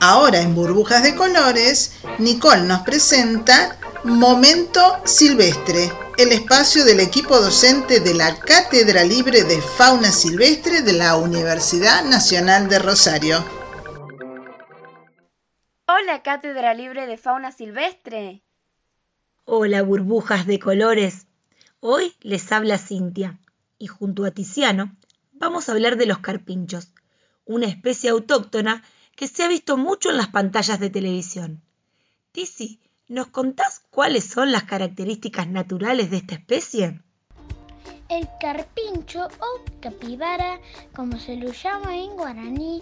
Ahora en Burbujas de Colores, Nicole nos presenta Momento Silvestre, el espacio del equipo docente de la Cátedra Libre de Fauna Silvestre de la Universidad Nacional de Rosario. Hola Cátedra Libre de Fauna Silvestre. Hola burbujas de colores. Hoy les habla Cintia y junto a Tiziano vamos a hablar de los carpinchos, una especie autóctona que se ha visto mucho en las pantallas de televisión. Tizi, ¿nos contás cuáles son las características naturales de esta especie? El carpincho o capibara, como se lo llama en guaraní,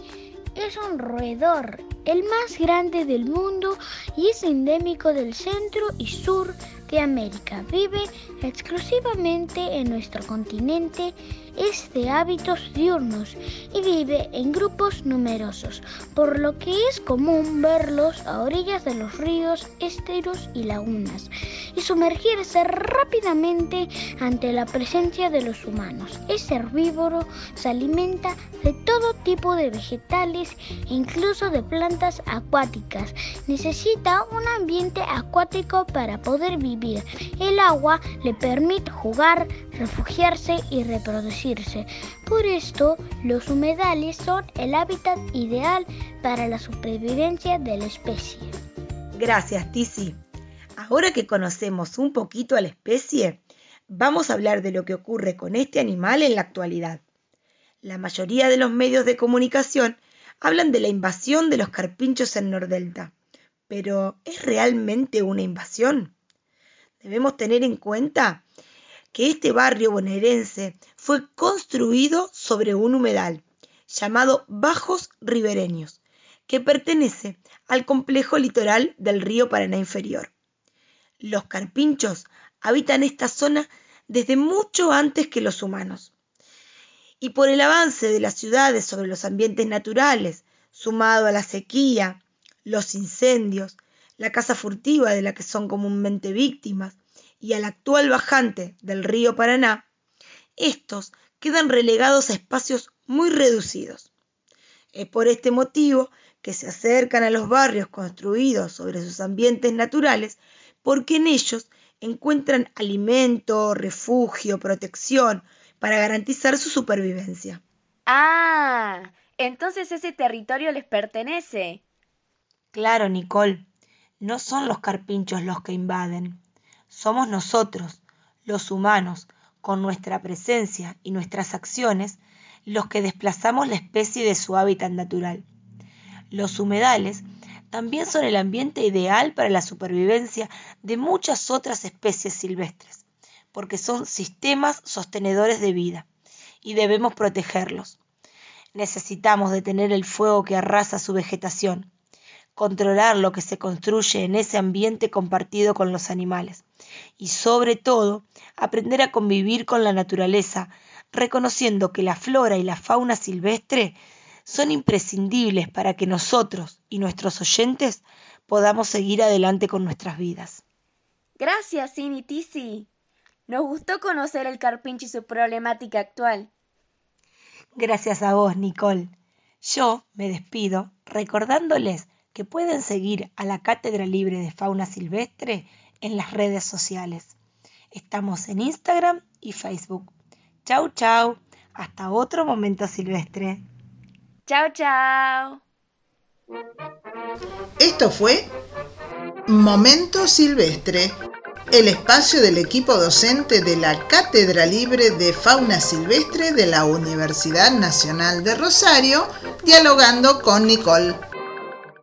es un roedor, el más grande del mundo y es endémico del centro y sur de América. Vive exclusivamente en nuestro continente es de hábitos diurnos y vive en grupos numerosos, por lo que es común verlos a orillas de los ríos, esteros y lagunas y sumergirse rápidamente ante la presencia de los humanos. Es herbívoro, se alimenta de todo tipo de vegetales e incluso de plantas acuáticas. Necesita un ambiente acuático para poder vivir. El agua le permite jugar, refugiarse y reproducirse. Por esto, los humedales son el hábitat ideal para la supervivencia de la especie. Gracias, Tizi. Ahora que conocemos un poquito a la especie, vamos a hablar de lo que ocurre con este animal en la actualidad. La mayoría de los medios de comunicación hablan de la invasión de los carpinchos en Nordelta, pero ¿es realmente una invasión? Debemos tener en cuenta que este barrio bonaerense fue construido sobre un humedal llamado Bajos Ribereños, que pertenece al complejo litoral del río Paraná Inferior. Los carpinchos habitan esta zona desde mucho antes que los humanos. Y por el avance de las ciudades sobre los ambientes naturales, sumado a la sequía, los incendios, la caza furtiva de la que son comúnmente víctimas, y al actual bajante del río Paraná, estos quedan relegados a espacios muy reducidos. Es por este motivo que se acercan a los barrios construidos sobre sus ambientes naturales porque en ellos encuentran alimento, refugio, protección, para garantizar su supervivencia. Ah, entonces ese territorio les pertenece. Claro, Nicole, no son los carpinchos los que invaden, somos nosotros, los humanos, con nuestra presencia y nuestras acciones, los que desplazamos la especie de su hábitat natural. Los humedales también son el ambiente ideal para la supervivencia de muchas otras especies silvestres, porque son sistemas sostenedores de vida y debemos protegerlos. Necesitamos detener el fuego que arrasa su vegetación, controlar lo que se construye en ese ambiente compartido con los animales y sobre todo aprender a convivir con la naturaleza, reconociendo que la flora y la fauna silvestre son imprescindibles para que nosotros y nuestros oyentes podamos seguir adelante con nuestras vidas. Gracias, Tisi. Nos gustó conocer el carpincho y su problemática actual. Gracias a vos, Nicole. Yo me despido recordándoles que pueden seguir a la Cátedra Libre de Fauna Silvestre en las redes sociales. Estamos en Instagram y Facebook. Chau, chau. Hasta otro momento silvestre. Chao, chao. Esto fue Momento Silvestre, el espacio del equipo docente de la Cátedra Libre de Fauna Silvestre de la Universidad Nacional de Rosario, dialogando con Nicole.